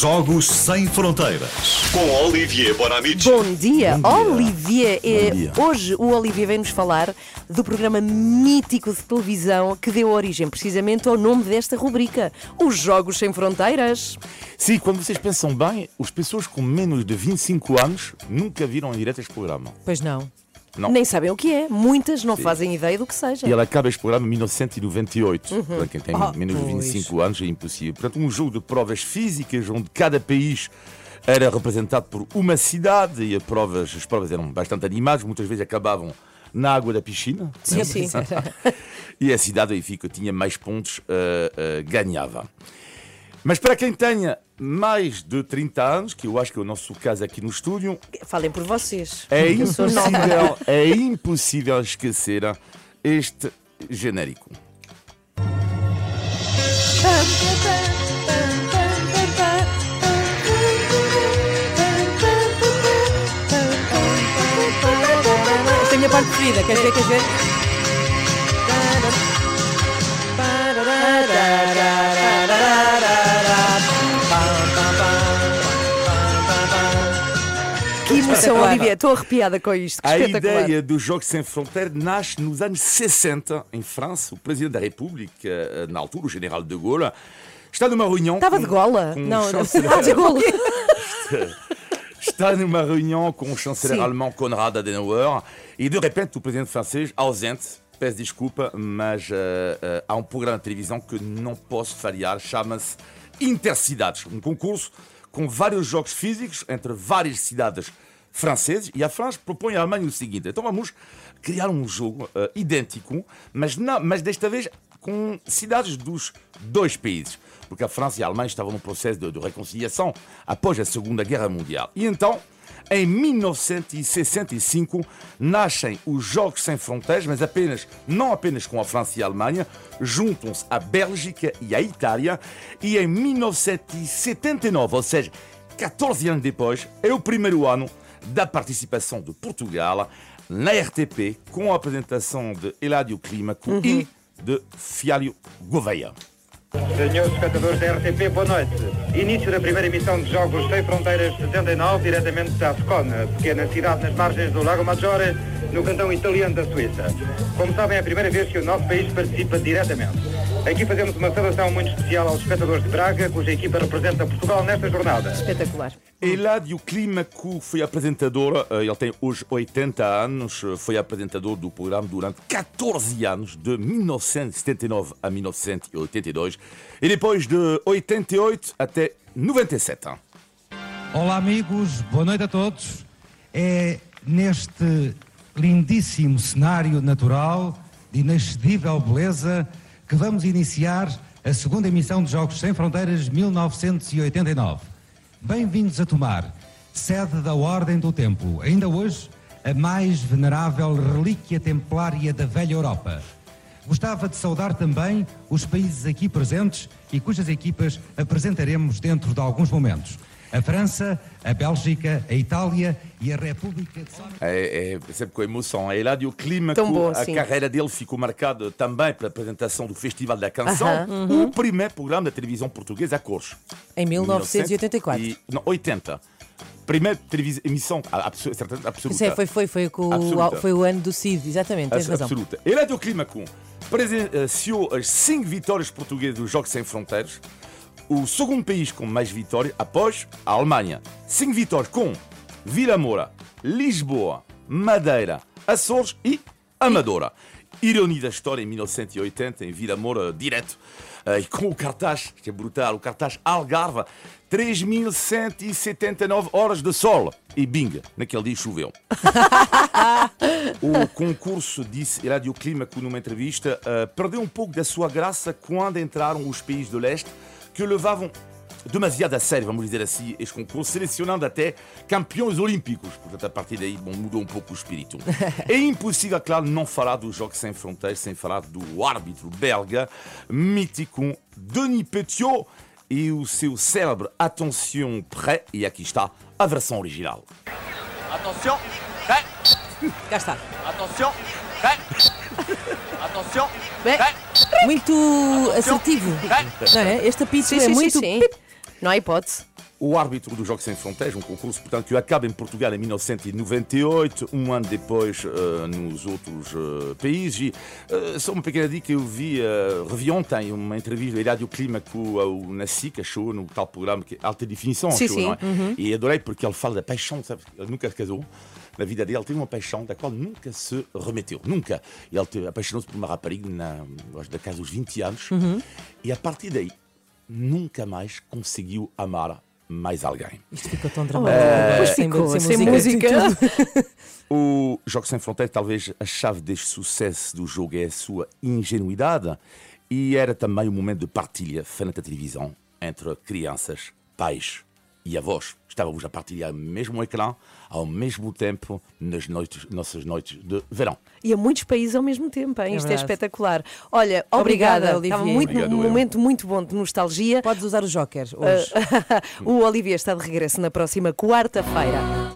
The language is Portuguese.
Jogos Sem Fronteiras. Com Olivier Bonamici. Bom dia, Olivier. Eh, Bom dia. Hoje o Olivier vem-nos falar do programa mítico de televisão que deu origem precisamente ao nome desta rubrica, os Jogos Sem Fronteiras. Sim, quando vocês pensam bem, as pessoas com menos de 25 anos nunca viram em direto este programa. Pois não. Não. Nem sabem o que é. Muitas não fazem ideia do que seja. E ele acaba este programa em 1998. Para quem tem Ah, menos de pois. 25 anos é impossível. Portanto, um jogo de provas físicas onde cada país era representado por uma cidade e as provas, as provas eram bastante animadas, muitas vezes acabavam na água da piscina. Sim, sim. e a cidade, enfim, que tinha mais pontos, eh, eh, ganhava. Mas para quem tenha mais de 30 anos, que eu acho que é o nosso caso aqui no estúdio, Falem por vocês. é impossível, é impossível esquecer este genérico. Esta é a minha parte preferida. Queres ver? Queres ver? Olivia. Estou arrepiada com isto. A ideia dos Jogos Sem Fronteiras nasce nos anos 60, em França. O presidente da República, eh, na altura, o general de Gaulle, está numa reunião. Estava com- de gola? com Não, não. de gola. está numa reunião com o chanceler Sim. alemão Konrad Adenauer e de repente o presidente francês, ausente, peço desculpa, mas eh, eh, há um programa de televisão que não posso falhar, chama-se Intercidades, um concurso com vários jogos físicos entre várias cidades francesas e a França propõe à Alemanha o seguinte, então vamos criar um jogo eh, idêntico, mas, mas desta vez com cidades dos dois países, porque a França e a Alemanha estavam num processo de, de reconciliação após a Segunda Guerra Mundial. E então, em 1965, nascem os Jogos Sem Fronteiras, mas apenas, não apenas com a França e a Alemanha, juntam-se a Bélgica e a Itália, e em 1979, ou seja, 14 anos depois, é o primeiro ano da participação de Portugal na RTP, com a apresentação de Eladio Clímaco e de Fialho Gouveia. Senhores espectadores da RTP, boa noite. Início da primeira emissão de Jogos Sem Fronteiras 79, diretamente da Ascona, pequena cidade nas margens do Lago Maggiore, no cantão italiano da Suíça. Como sabem, é a primeira vez que o nosso país participa diretamente. Aqui fazemos uma saudação muito especial aos espectadores de Braga, cuja equipa representa Portugal nesta jornada. Espetacular. Eladio Clímaco foi apresentador, eh, ele tem hoje 80 anos, eh, foi apresentador do programa durante 14 anos, de 1979 a 1982, e depois de 88 até 97. Olá amigos, boa noite a todos. É neste lindíssimo cenário natural de inexcedível beleza que vamos iniciar a segunda emissão de Jogos Sem Fronteiras 1989. Bem-vindos a Tomar, sede da Ordem do Tempo, ainda hoje a mais venerável relíquia templária da velha Europa. Gostava de saudar também os países aqui presentes e cujas equipas apresentaremos dentro de alguns momentos. A França, a Bélgica, a Itália e a República de São É, é sempre com emoção. A Eladio Clímaco, Tão bom, a sim. carreira dele ficou marcada também pela apresentação do Festival da Canção, Aham. o primeiro programa da televisão portuguesa a cores. Em 1984. E, não, 80. Primeira emissão absoluta. Isso é, foi, foi, foi, com o, Absoluta. foi o ano do Cid, exatamente, tens razão. Absoluta. Eladio Clímaco presenciou as cinco vitórias portuguesas dos Jogos Sem Fronteiras, o segundo país com mais vitórias após a Alemanha. Cinco vitórias com Vila Moura, Lisboa, Madeira, Açores e Amadora. Ironia da história, em 1980, em Vila Moura, direto, eh, e com o cartaz, que é brutal, o cartaz Algarve, 3.179 horas de sol. E bing, naquele dia choveu. O concurso, disse Eladio Clímaco numa entrevista, eh, perdeu um pouco da sua graça quando entraram os países do leste levavam demasiado a sério, vamos dizer assim, este concurso, selecionando até campeões olímpicos. Portanto, a partir daí, bom, mudou um pouco o espírito. É impossível, claro, não falar dos Jogos Sem Fronteiras sem falar do árbitro belga, mítico Denis Petiot e o seu célebre Attention Prêt, e aqui está a versão original. Attention, prêt, Cá está. attention, prêt, attention, prêt, muito assertivo. Não é? Este apito Sim, é sim, muito. sim, sim. Não há hipótese. o árbitro do Jogos Sem Fronteiras, um concurso portanto, que acaba em Portugal em 1998, um ano depois uh, nos outros uh, países. E, uh, só uma pequena dica, eu vi, uh, revi ontem uma entrevista da Rádio Clima com o, o Nassica, show, no tal programa que é Alta Definição, Sim, show, sim. não é? E adorei porque ele fala da paixão, sabe? Ele nunca se casou. Na vida dele, ele teve uma paixão da qual nunca se remeteu. Nunca. Ele teve- apaixonou-se por uma rapariga na, da casa dos 20 anos. E a partir daí, nunca mais conseguiu amar mais alguém. Isto ficou tão dramático. Pois sem, ficou, sem sem música. música. tudo. O Jogos Sem Fronteiras, talvez a chave deste sucesso do jogo é a sua ingenuidade e era também um momento de partilha frente à televisão entre crianças, pais e avós. Estávamos a partilhar o mesmo ecrã ao mesmo tempo nas noites, nossas noites de verão. E a muitos países ao mesmo tempo, hein? É Isto é espetacular. Olha, Obrigada, obrigada. Olivier. Estava muito, Obrigado, um eu. momento muito bom de nostalgia. Podes usar o Joker hoje. o Olivier está de regresso na próxima quarta-feira.